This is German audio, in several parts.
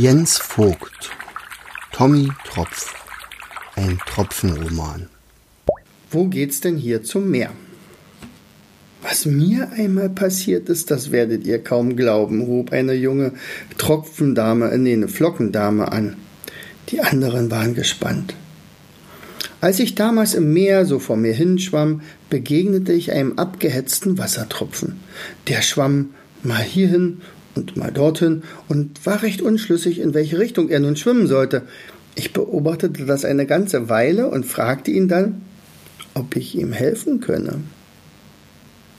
Jens Vogt Tommy Tropf Ein Tropfenroman Wo geht's denn hier zum Meer? Was mir einmal passiert ist, das werdet ihr kaum glauben, hob eine junge Tropfendame, nee, eine Flockendame an. Die anderen waren gespannt. Als ich damals im Meer so vor mir hinschwamm, begegnete ich einem abgehetzten Wassertropfen. Der schwamm mal hierhin und mal dorthin und war recht unschlüssig, in welche Richtung er nun schwimmen sollte. Ich beobachtete das eine ganze Weile und fragte ihn dann, ob ich ihm helfen könne.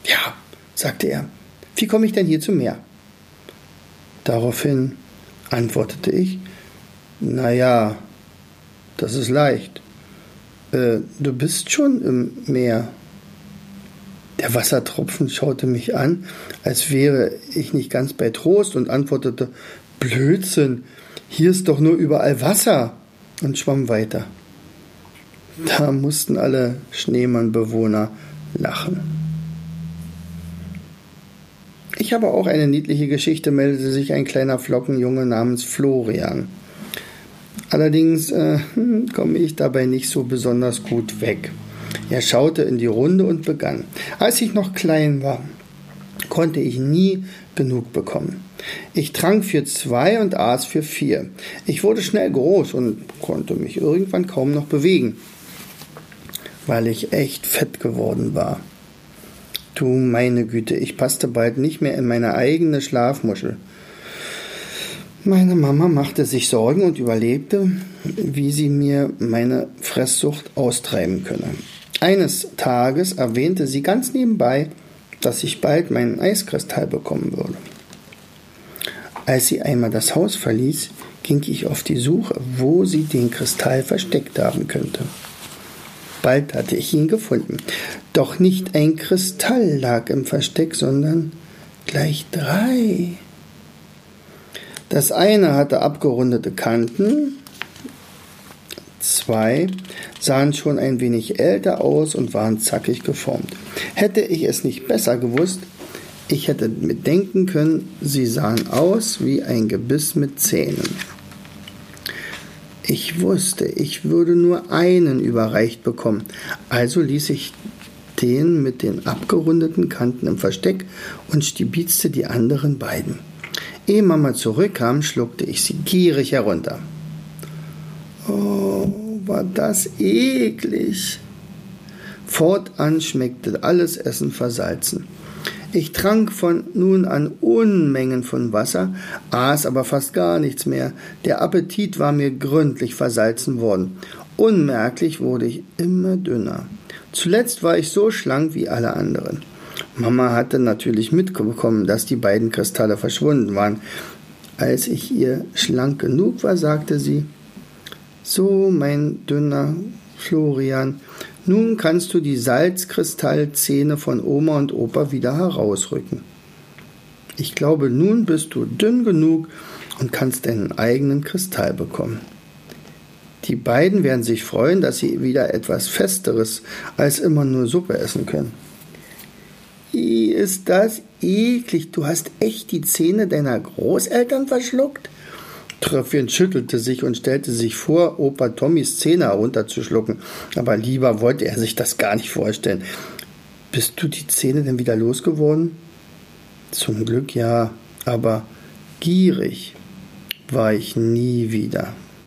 Ja, sagte er, wie komme ich denn hier zum Meer? Daraufhin antwortete ich, na ja, das ist leicht. Äh, du bist schon im Meer. Der Wassertropfen schaute mich an, als wäre ich nicht ganz bei Trost und antwortete Blödsinn, hier ist doch nur überall Wasser und schwamm weiter. Da mussten alle Schneemannbewohner lachen. Ich habe auch eine niedliche Geschichte, meldete sich ein kleiner Flockenjunge namens Florian. Allerdings äh, komme ich dabei nicht so besonders gut weg. Er schaute in die Runde und begann. Als ich noch klein war, konnte ich nie genug bekommen. Ich trank für zwei und aß für vier. Ich wurde schnell groß und konnte mich irgendwann kaum noch bewegen, weil ich echt fett geworden war. Du meine Güte, ich passte bald nicht mehr in meine eigene Schlafmuschel. Meine Mama machte sich Sorgen und überlegte, wie sie mir meine Fresssucht austreiben könne. Eines Tages erwähnte sie ganz nebenbei, dass ich bald meinen Eiskristall bekommen würde. Als sie einmal das Haus verließ, ging ich auf die Suche, wo sie den Kristall versteckt haben könnte. Bald hatte ich ihn gefunden. Doch nicht ein Kristall lag im Versteck, sondern gleich drei. Das eine hatte abgerundete Kanten, zwei sahen schon ein wenig älter aus und waren zackig geformt. Hätte ich es nicht besser gewusst, ich hätte mit denken können, sie sahen aus wie ein Gebiss mit Zähnen. Ich wusste, ich würde nur einen überreicht bekommen, also ließ ich den mit den abgerundeten Kanten im Versteck und stibitzte die anderen beiden. Ehe Mama zurückkam, schluckte ich sie gierig herunter. Oh, war das eklig. Fortan schmeckte alles Essen versalzen. Ich trank von nun an Unmengen von Wasser, aß aber fast gar nichts mehr. Der Appetit war mir gründlich versalzen worden. Unmerklich wurde ich immer dünner. Zuletzt war ich so schlank wie alle anderen. Mama hatte natürlich mitbekommen, dass die beiden Kristalle verschwunden waren. Als ich ihr schlank genug war, sagte sie, so, mein dünner Florian, nun kannst du die Salzkristallzähne von Oma und Opa wieder herausrücken. Ich glaube, nun bist du dünn genug und kannst deinen eigenen Kristall bekommen. Die beiden werden sich freuen, dass sie wieder etwas Festeres als immer nur Suppe essen können. Wie ist das eklig? Du hast echt die Zähne deiner Großeltern verschluckt? Tröpfchen schüttelte sich und stellte sich vor, Opa Tommys Zähne herunterzuschlucken, aber lieber wollte er sich das gar nicht vorstellen. Bist du die Zähne denn wieder losgeworden? Zum Glück ja, aber gierig war ich nie wieder.